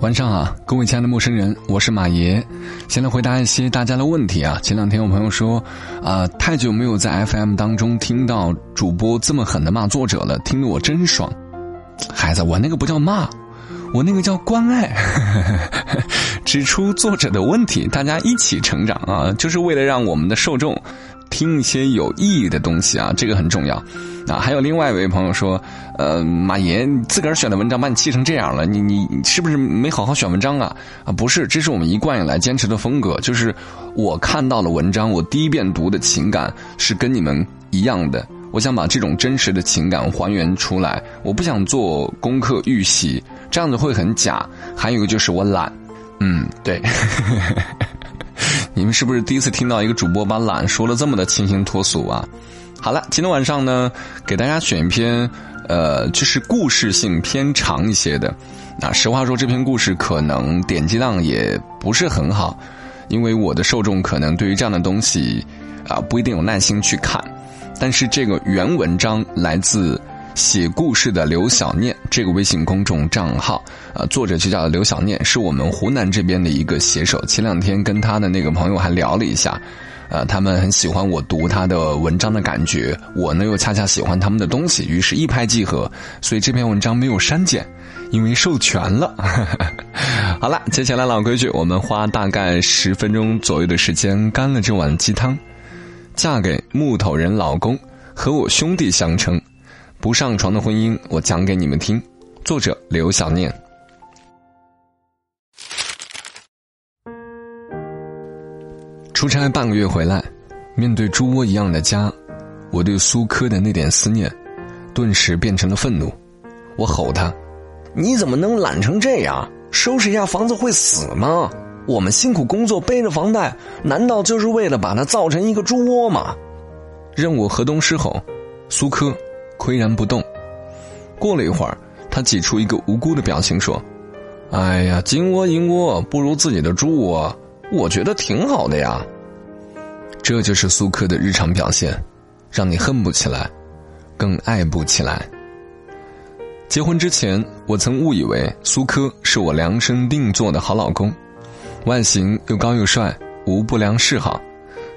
晚上好，各位亲爱的陌生人，我是马爷。先来回答一些大家的问题啊。前两天有朋友说，啊，太久没有在 FM 当中听到主播这么狠的骂作者了，听得我真爽。孩子，我那个不叫骂，我那个叫关爱，指出作者的问题，大家一起成长啊，就是为了让我们的受众。听一些有意义的东西啊，这个很重要。啊，还有另外一位朋友说，呃，马爷自个儿选的文章把你气成这样了，你你是不是没好好选文章啊？啊，不是，这是我们一贯以来坚持的风格，就是我看到的文章，我第一遍读的情感是跟你们一样的。我想把这种真实的情感还原出来，我不想做功课预习，这样子会很假。还有一个就是我懒，嗯，对。你们是不是第一次听到一个主播把懒说了这么的清新脱俗啊？好了，今天晚上呢，给大家选一篇，呃，就是故事性偏长一些的。那实话说，这篇故事可能点击量也不是很好，因为我的受众可能对于这样的东西啊不一定有耐心去看。但是这个原文章来自。写故事的刘小念，这个微信公众账号，啊，作者就叫刘小念，是我们湖南这边的一个写手。前两天跟他的那个朋友还聊了一下，呃，他们很喜欢我读他的文章的感觉，我呢又恰恰喜欢他们的东西，于是一拍即合，所以这篇文章没有删减，因为授权了。好了，接下来老规矩，我们花大概十分钟左右的时间干了这碗鸡汤。嫁给木头人老公，和我兄弟相称。不上床的婚姻，我讲给你们听。作者刘小念。出差半个月回来，面对猪窝一样的家，我对苏科的那点思念，顿时变成了愤怒。我吼他：“你怎么能懒成这样？收拾一下房子会死吗？我们辛苦工作，背着房贷，难道就是为了把它造成一个猪窝吗？”任我河东狮吼，苏科。岿然不动。过了一会儿，他挤出一个无辜的表情说：“哎呀，金窝银窝不如自己的猪窝，我觉得挺好的呀。”这就是苏克的日常表现，让你恨不起来，更爱不起来。结婚之前，我曾误以为苏科是我量身定做的好老公，外形又高又帅，无不良嗜好，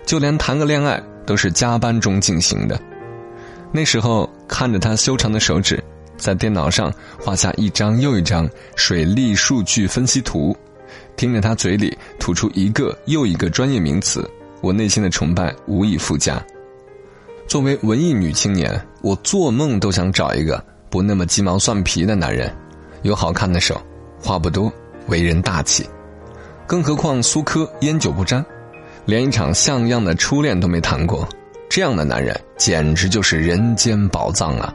就连谈个恋爱都是加班中进行的。那时候看着他修长的手指，在电脑上画下一张又一张水利数据分析图，听着他嘴里吐出一个又一个专业名词，我内心的崇拜无以复加。作为文艺女青年，我做梦都想找一个不那么鸡毛蒜皮的男人，有好看的手，话不多，为人大气。更何况苏科烟酒不沾，连一场像样的初恋都没谈过。这样的男人简直就是人间宝藏啊！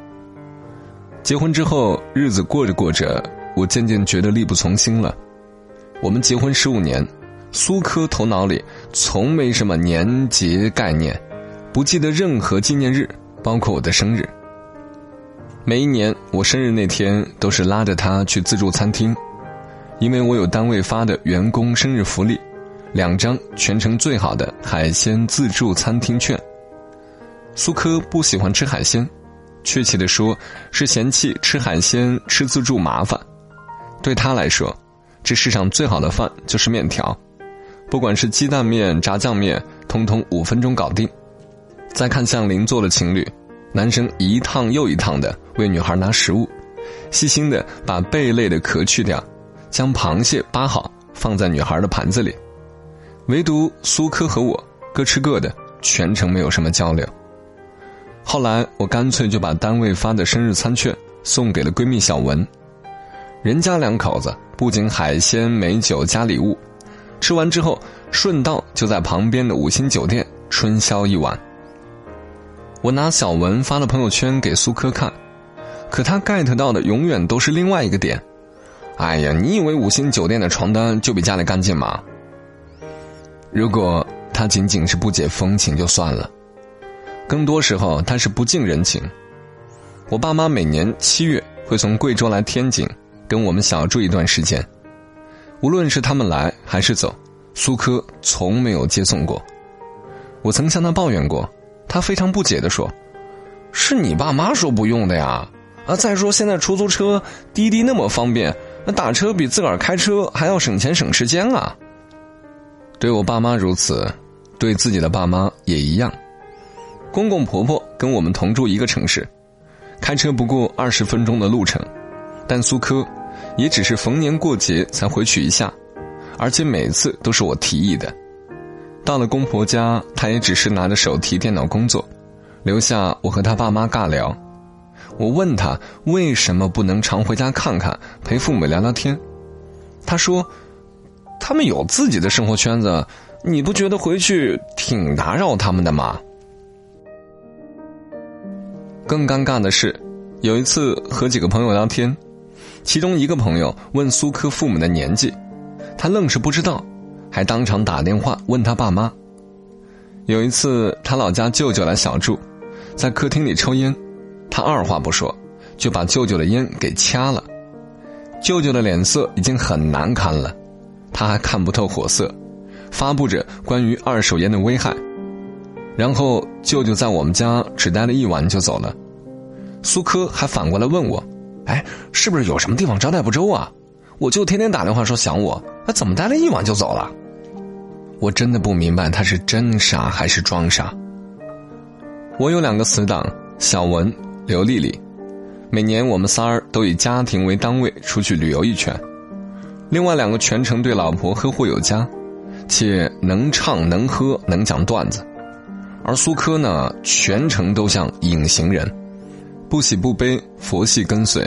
结婚之后，日子过着过着，我渐渐觉得力不从心了。我们结婚十五年，苏科头脑里从没什么年节概念，不记得任何纪念日，包括我的生日。每一年我生日那天，都是拉着他去自助餐厅，因为我有单位发的员工生日福利，两张全城最好的海鲜自助餐厅券。苏科不喜欢吃海鲜，确切的说，是嫌弃吃海鲜吃自助麻烦。对他来说，这世上最好的饭就是面条，不管是鸡蛋面、炸酱面，通通五分钟搞定。再看向邻座的情侣，男生一趟又一趟的为女孩拿食物，细心的把贝类的壳去掉，将螃蟹扒好放在女孩的盘子里，唯独苏科和我各吃各的，全程没有什么交流。后来我干脆就把单位发的生日餐券送给了闺蜜小文，人家两口子不仅海鲜美酒加礼物，吃完之后顺道就在旁边的五星酒店春宵一晚。我拿小文发了朋友圈给苏科看，可他 get 到的永远都是另外一个点。哎呀，你以为五星酒店的床单就比家里干净吗？如果他仅仅是不解风情就算了。更多时候，他是不近人情。我爸妈每年七月会从贵州来天津，跟我们小住一段时间。无论是他们来还是走，苏科从没有接送过。我曾向他抱怨过，他非常不解的说：“是你爸妈说不用的呀！啊，再说现在出租车、滴滴那么方便，那打车比自个儿开车还要省钱省时间啊。对我爸妈如此，对自己的爸妈也一样。公公婆婆跟我们同住一个城市，开车不过二十分钟的路程，但苏科也只是逢年过节才回去一下，而且每次都是我提议的。到了公婆家，他也只是拿着手提电脑工作，留下我和他爸妈尬聊。我问他为什么不能常回家看看，陪父母聊聊天。他说：“他们有自己的生活圈子，你不觉得回去挺打扰他们的吗？”更尴尬的是，有一次和几个朋友聊天，其中一个朋友问苏科父母的年纪，他愣是不知道，还当场打电话问他爸妈。有一次他老家舅舅来小住，在客厅里抽烟，他二话不说就把舅舅的烟给掐了，舅舅的脸色已经很难看了，他还看不透火色，发布着关于二手烟的危害。然后舅舅在我们家只待了一晚就走了，苏科还反过来问我：“哎，是不是有什么地方招待不周啊？我舅天天打电话说想我，他怎么待了一晚就走了？”我真的不明白他是真傻还是装傻。我有两个死党小文、刘丽丽，每年我们仨儿都以家庭为单位出去旅游一圈，另外两个全程对老婆呵护有加，且能唱能喝能讲段子。而苏科呢，全程都像隐形人，不喜不悲，佛系跟随。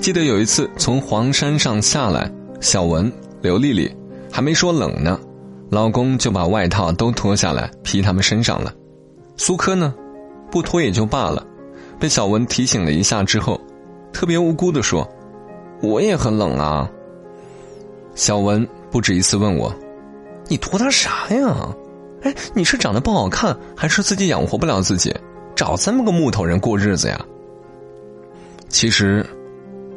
记得有一次从黄山上下来，小文、刘丽丽还没说冷呢，老公就把外套都脱下来披他们身上了。苏科呢，不脱也就罢了，被小文提醒了一下之后，特别无辜的说：“我也很冷啊。”小文不止一次问我：“你脱他啥呀？”哎，你是长得不好看，还是自己养活不了自己，找这么个木头人过日子呀？其实，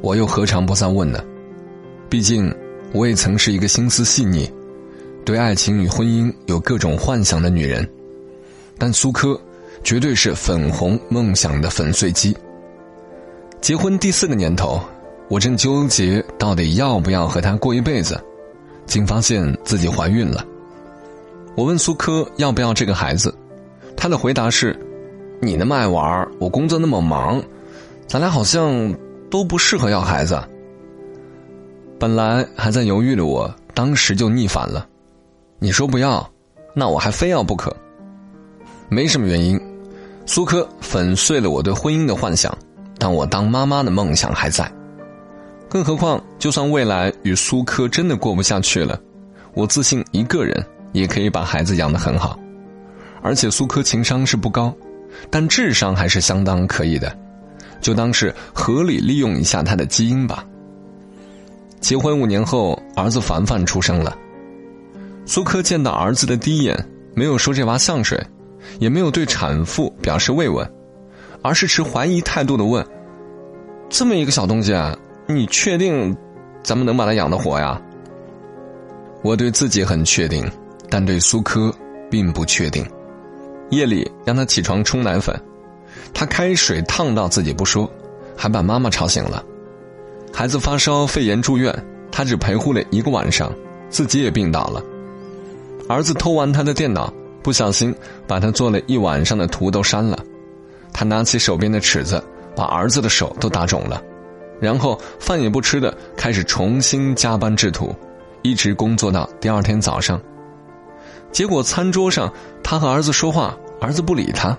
我又何尝不在问呢？毕竟，我也曾是一个心思细腻、对爱情与婚姻有各种幻想的女人。但苏科，绝对是粉红梦想的粉碎机。结婚第四个年头，我正纠结到底要不要和他过一辈子，竟发现自己怀孕了。我问苏科要不要这个孩子，他的回答是：“你那么爱玩，我工作那么忙，咱俩好像都不适合要孩子。”本来还在犹豫的我，当时就逆反了：“你说不要，那我还非要不可。”没什么原因，苏科粉碎了我对婚姻的幻想，但我当妈妈的梦想还在。更何况，就算未来与苏科真的过不下去了，我自信一个人。也可以把孩子养得很好，而且苏科情商是不高，但智商还是相当可以的，就当是合理利用一下他的基因吧。结婚五年后，儿子凡凡出生了。苏科见到儿子的第一眼，没有说这娃像谁，也没有对产妇表示慰问，而是持怀疑态度的问：“这么一个小东西啊，你确定咱们能把它养得活呀？”我对自己很确定。但对苏科并不确定。夜里让他起床冲奶粉，他开水烫到自己不说，还把妈妈吵醒了。孩子发烧肺炎住院，他只陪护了一个晚上，自己也病倒了。儿子偷玩他的电脑，不小心把他做了一晚上的图都删了。他拿起手边的尺子，把儿子的手都打肿了，然后饭也不吃的开始重新加班制图，一直工作到第二天早上。结果餐桌上，他和儿子说话，儿子不理他，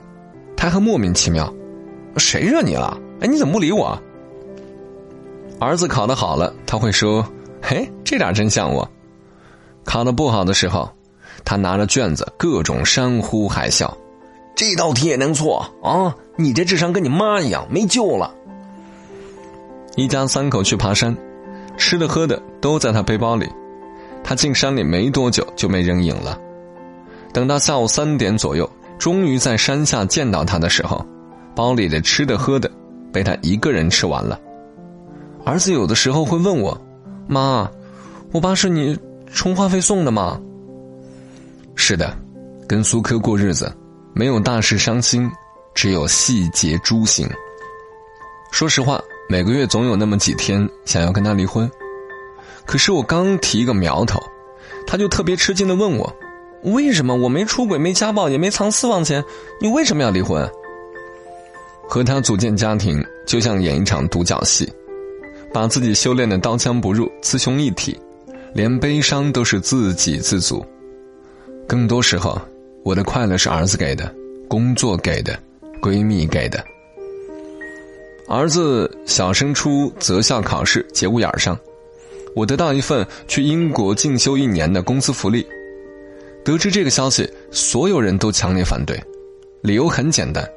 他还莫名其妙，谁惹你了？哎，你怎么不理我？儿子考得好了，他会说：“嘿，这点真像我。”考得不好的时候，他拿着卷子各种山呼海啸：“这道题也能错啊？你这智商跟你妈一样，没救了。”一家三口去爬山，吃的喝的都在他背包里，他进山里没多久就没人影了。等到下午三点左右，终于在山下见到他的时候，包里的吃的喝的被他一个人吃完了。儿子有的时候会问我：“妈，我爸是你充话费送的吗？”是的，跟苏科过日子，没有大事伤心，只有细节诛心。说实话，每个月总有那么几天想要跟他离婚。可是我刚提一个苗头，他就特别吃惊的问我：“为什么我没出轨、没家暴、也没藏私房钱，你为什么要离婚？”和他组建家庭就像演一场独角戏，把自己修炼的刀枪不入、雌雄一体，连悲伤都是自给自足。更多时候，我的快乐是儿子给的，工作给的，闺蜜给的。儿子小升初择校考试，节骨眼上。我得到一份去英国进修一年的公司福利，得知这个消息，所有人都强烈反对，理由很简单：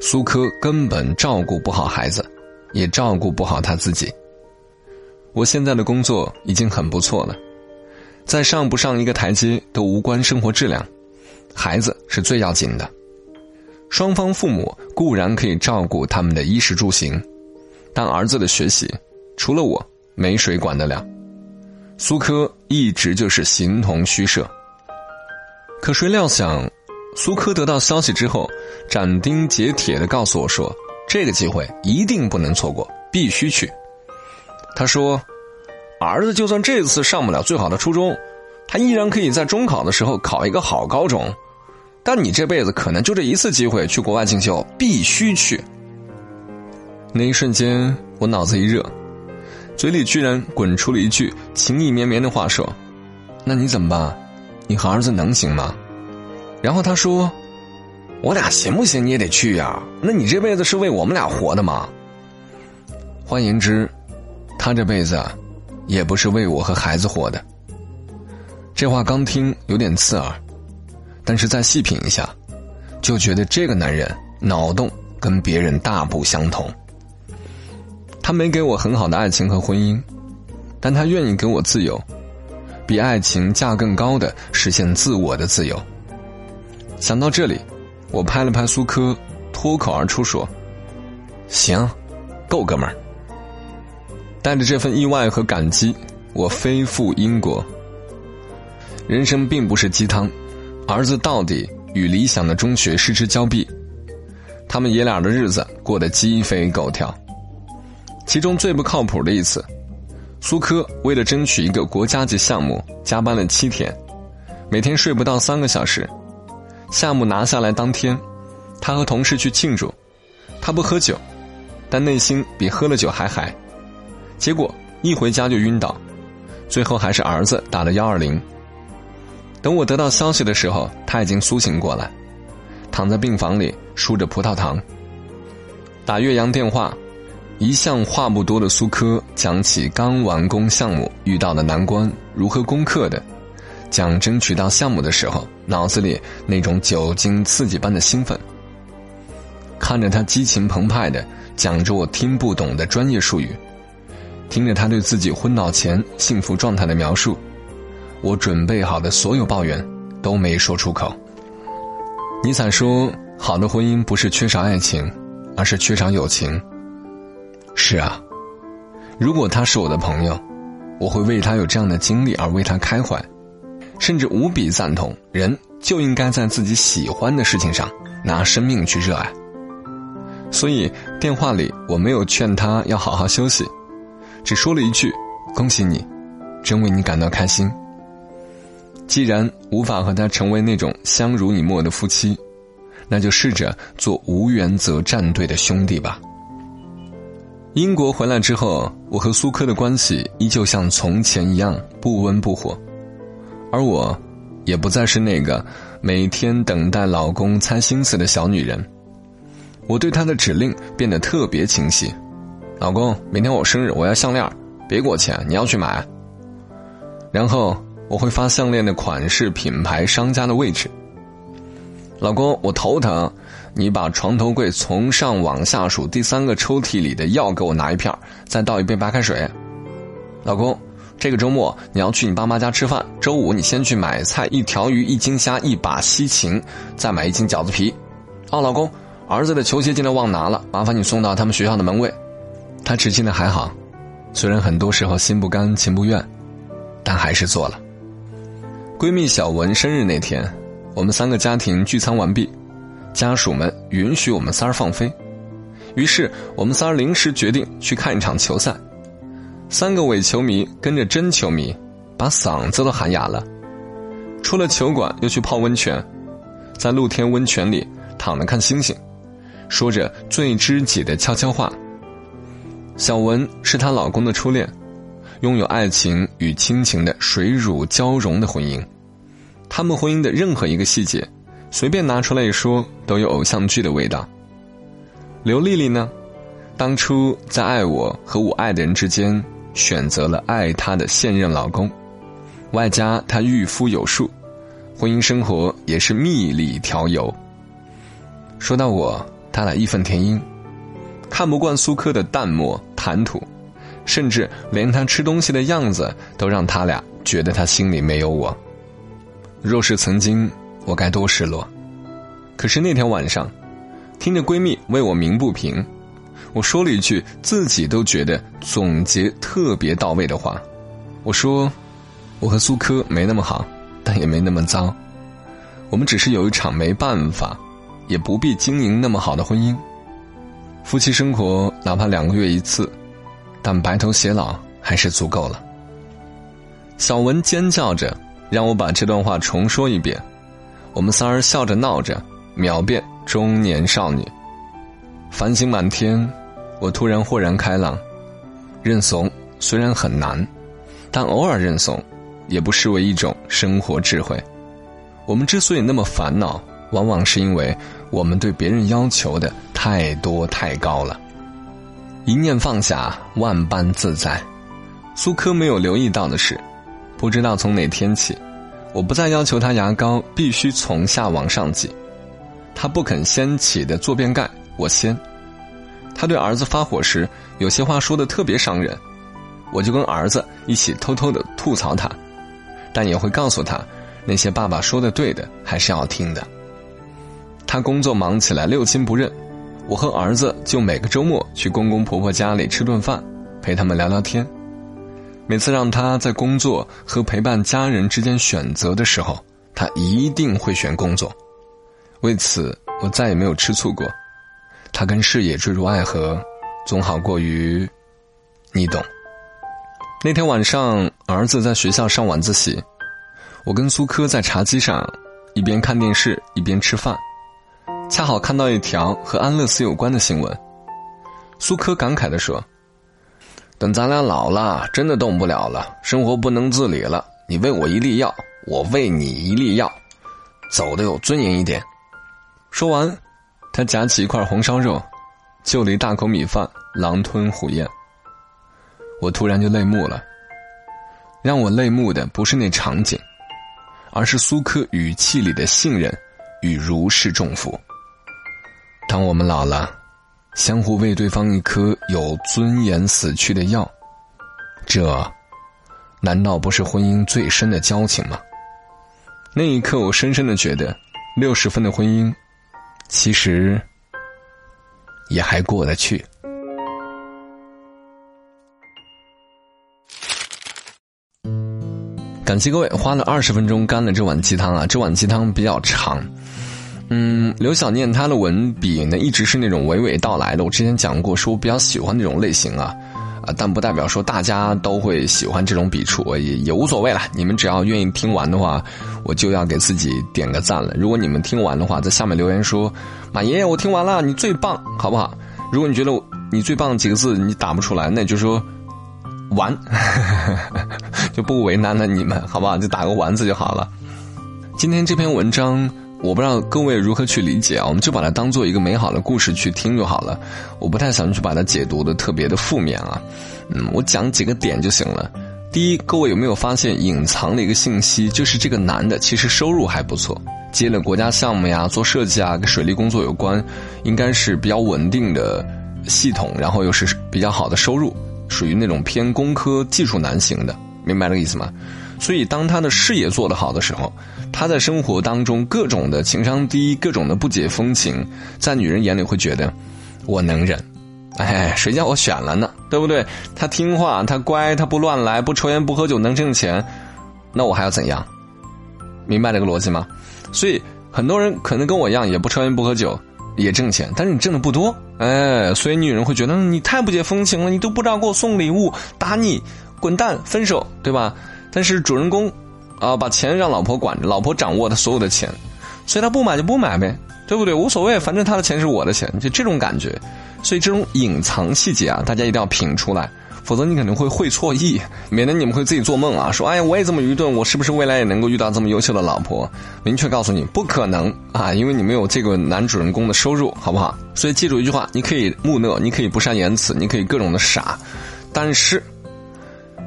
苏科根本照顾不好孩子，也照顾不好他自己。我现在的工作已经很不错了，再上不上一个台阶都无关生活质量，孩子是最要紧的。双方父母固然可以照顾他们的衣食住行，但儿子的学习，除了我。没谁管得了，苏科一直就是形同虚设。可谁料想，苏科得到消息之后，斩钉截铁的告诉我说：“这个机会一定不能错过，必须去。”他说：“儿子就算这次上不了最好的初中，他依然可以在中考的时候考一个好高中。但你这辈子可能就这一次机会去国外进修，必须去。”那一瞬间，我脑子一热。嘴里居然滚出了一句情意绵绵的话，说：“那你怎么办？你和儿子能行吗？”然后他说：“我俩行不行？你也得去呀。那你这辈子是为我们俩活的吗？”换言之，他这辈子也不是为我和孩子活的。这话刚听有点刺耳，但是再细品一下，就觉得这个男人脑洞跟别人大不相同。他没给我很好的爱情和婚姻，但他愿意给我自由，比爱情价更高的实现自我的自由。想到这里，我拍了拍苏科，脱口而出说：“行，够哥们儿。”带着这份意外和感激，我飞赴英国。人生并不是鸡汤，儿子到底与理想的中学失之交臂，他们爷俩的日子过得鸡飞狗跳。其中最不靠谱的一次，苏科为了争取一个国家级项目，加班了七天，每天睡不到三个小时。项目拿下来当天，他和同事去庆祝，他不喝酒，但内心比喝了酒还嗨。结果一回家就晕倒，最后还是儿子打了幺二零。等我得到消息的时候，他已经苏醒过来，躺在病房里输着葡萄糖，打岳阳电话。一向话不多的苏科讲起刚完工项目遇到的难关，如何攻克的，讲争取到项目的时候，脑子里那种酒精刺激般的兴奋。看着他激情澎湃的讲着我听不懂的专业术语，听着他对自己昏倒前幸福状态的描述，我准备好的所有抱怨都没说出口。尼采说：“好的婚姻不是缺少爱情，而是缺少友情。”是啊，如果他是我的朋友，我会为他有这样的经历而为他开怀，甚至无比赞同。人就应该在自己喜欢的事情上拿生命去热爱。所以电话里我没有劝他要好好休息，只说了一句：“恭喜你，真为你感到开心。”既然无法和他成为那种相濡以沫的夫妻，那就试着做无原则站队的兄弟吧。英国回来之后，我和苏科的关系依旧像从前一样不温不火，而我，也不再是那个每天等待老公猜心思的小女人。我对他的指令变得特别清晰：老公，明天我生日，我要项链，别给我钱，你要去买。然后我会发项链的款式、品牌、商家的位置。老公，我头疼。你把床头柜从上往下数第三个抽屉里的药给我拿一片再倒一杯白开水。老公，这个周末你要去你爸妈家吃饭，周五你先去买菜，一条鱼，一斤虾，一把西芹，再买一斤饺子皮。哦，老公，儿子的球鞋今天忘拿了，麻烦你送到他们学校的门卫。他执行的还好，虽然很多时候心不甘情不愿，但还是做了。闺蜜小文生日那天，我们三个家庭聚餐完毕。家属们允许我们仨儿放飞，于是我们仨儿临时决定去看一场球赛。三个伪球迷跟着真球迷，把嗓子都喊哑了。出了球馆又去泡温泉，在露天温泉里躺着看星星，说着最知己的悄悄话。小文是她老公的初恋，拥有爱情与亲情的水乳交融的婚姻。他们婚姻的任何一个细节，随便拿出来一说，都有偶像剧的味道。刘丽丽呢，当初在爱我和我爱的人之间。选择了爱她的现任老公，外加她御夫有术，婚姻生活也是蜜里调油。说到我，他俩义愤填膺，看不惯苏科的淡漠谈吐，甚至连他吃东西的样子都让他俩觉得他心里没有我。若是曾经，我该多失落。可是那天晚上，听着闺蜜为我鸣不平。我说了一句自己都觉得总结特别到位的话，我说：“我和苏科没那么好，但也没那么糟。我们只是有一场没办法，也不必经营那么好的婚姻。夫妻生活哪怕两个月一次，但白头偕老还是足够了。”小文尖叫着让我把这段话重说一遍，我们仨人笑着闹着，秒变中年少女。繁星满天，我突然豁然开朗。认怂虽然很难，但偶尔认怂，也不失为一种生活智慧。我们之所以那么烦恼，往往是因为我们对别人要求的太多太高了。一念放下，万般自在。苏科没有留意到的是，不知道从哪天起，我不再要求他牙膏必须从下往上挤，他不肯掀起的坐便盖。我先，他对儿子发火时，有些话说的特别伤人，我就跟儿子一起偷偷的吐槽他，但也会告诉他，那些爸爸说的对的还是要听的。他工作忙起来六亲不认，我和儿子就每个周末去公公婆婆家里吃顿饭，陪他们聊聊天。每次让他在工作和陪伴家人之间选择的时候，他一定会选工作，为此我再也没有吃醋过。他跟事业坠入爱河，总好过于你懂。那天晚上，儿子在学校上晚自习，我跟苏科在茶几上一边看电视一边吃饭，恰好看到一条和安乐死有关的新闻。苏科感慨地说：“等咱俩老了，真的动不了了，生活不能自理了，你喂我一粒药，我喂你一粒药，走的有尊严一点。”说完。他夹起一块红烧肉，就了一大口米饭，狼吞虎咽。我突然就泪目了。让我泪目的不是那场景，而是苏科语气里的信任与如释重负。当我们老了，相互喂对方一颗有尊严死去的药，这难道不是婚姻最深的交情吗？那一刻，我深深的觉得，六十分的婚姻。其实也还过得去。感谢各位花了二十分钟干了这碗鸡汤啊！这碗鸡汤比较长。嗯，刘小念他的文笔呢，一直是那种娓娓道来的。我之前讲过，说我比较喜欢那种类型啊。但不代表说大家都会喜欢这种笔触，也也无所谓了。你们只要愿意听完的话，我就要给自己点个赞了。如果你们听完的话，在下面留言说：“马爷爷，我听完了，你最棒，好不好？”如果你觉得你最棒几个字你打不出来，那就说“完”，就不为难了你们，好不好？就打个“完”字就好了。今天这篇文章。我不知道各位如何去理解啊，我们就把它当做一个美好的故事去听就好了。我不太想去把它解读的特别的负面啊，嗯，我讲几个点就行了。第一，各位有没有发现隐藏的一个信息，就是这个男的其实收入还不错，接了国家项目呀，做设计啊，跟水利工作有关，应该是比较稳定的系统，然后又是比较好的收入，属于那种偏工科技术男型的，明白这个意思吗？所以，当他的事业做得好的时候，他在生活当中各种的情商低，各种的不解风情，在女人眼里会觉得我能忍，哎，谁叫我选了呢？对不对？他听话，他乖，他不乱来，不抽烟不喝酒，能挣钱，那我还要怎样？明白这个逻辑吗？所以很多人可能跟我一样，也不抽烟不喝酒，也挣钱，但是你挣的不多，哎，所以女人会觉得你太不解风情了，你都不知道给我送礼物，打你，滚蛋，分手，对吧？但是主人公，啊，把钱让老婆管着，老婆掌握他所有的钱，所以他不买就不买呗，对不对？无所谓，反正他的钱是我的钱，就这种感觉。所以这种隐藏细节啊，大家一定要品出来。否则你可能会会错意，免得你们会自己做梦啊，说哎呀我也这么愚钝，我是不是未来也能够遇到这么优秀的老婆？明确告诉你不可能啊，因为你没有这个男主人公的收入，好不好？所以记住一句话：你可以木讷，你可以不善言辞，你可以各种的傻，但是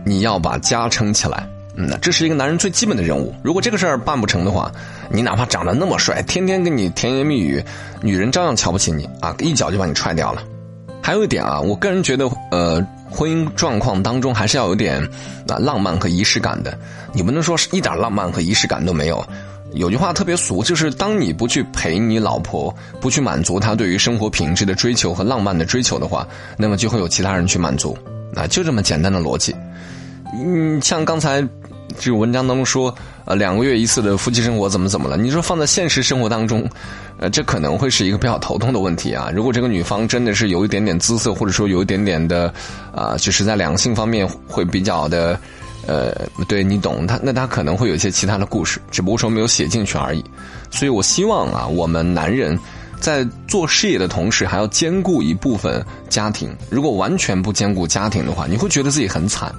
你要把家撑起来。嗯，这是一个男人最基本的任务。如果这个事儿办不成的话，你哪怕长得那么帅，天天跟你甜言蜜语，女人照样瞧不起你啊，一脚就把你踹掉了。还有一点啊，我个人觉得，呃。婚姻状况当中还是要有点啊浪漫和仪式感的，你不能说是一点浪漫和仪式感都没有。有句话特别俗，就是当你不去陪你老婆，不去满足她对于生活品质的追求和浪漫的追求的话，那么就会有其他人去满足。啊，就这么简单的逻辑。嗯，像刚才这个文章当中说。呃，两个月一次的夫妻生活怎么怎么了？你说放在现实生活当中，呃，这可能会是一个比较头痛的问题啊。如果这个女方真的是有一点点姿色，或者说有一点点的，啊，就是在两性方面会比较的，呃，对你懂他，那他可能会有一些其他的故事，只不过说没有写进去而已。所以我希望啊，我们男人在做事业的同时，还要兼顾一部分家庭。如果完全不兼顾家庭的话，你会觉得自己很惨。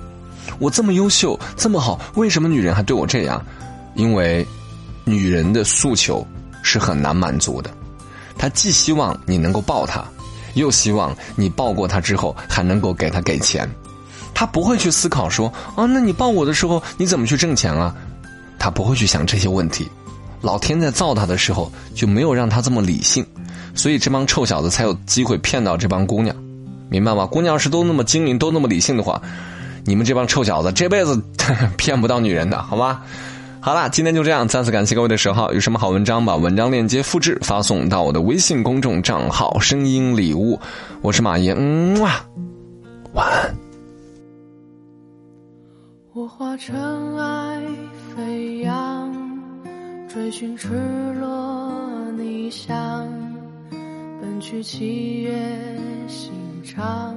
我这么优秀，这么好，为什么女人还对我这样？因为，女人的诉求是很难满足的。她既希望你能够抱她，又希望你抱过她之后还能够给她给钱。她不会去思考说：“啊，那你抱我的时候你怎么去挣钱啊？”她不会去想这些问题。老天在造她的时候就没有让她这么理性，所以这帮臭小子才有机会骗到这帮姑娘，明白吗？姑娘要是都那么精明，都那么理性的话。你们这帮臭小子，这辈子 骗不到女人的，好吧？好啦，今天就这样，再次感谢各位的守候。有什么好文章，把文章链接复制发送到我的微信公众账号“声音礼物”。我是马爷，嗯哇，晚安。我化尘埃飞扬，追寻赤裸逆翔，奔去七月心肠。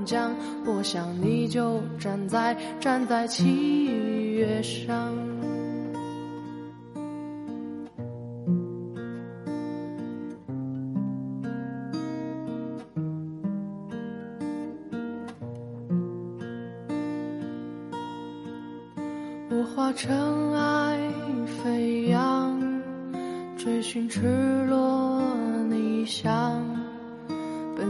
我想你就站在站在七月上。我化尘埃飞扬，追寻赤裸逆翔。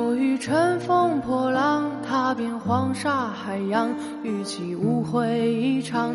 我欲乘风破浪，踏遍黄沙海洋，与其误会一场，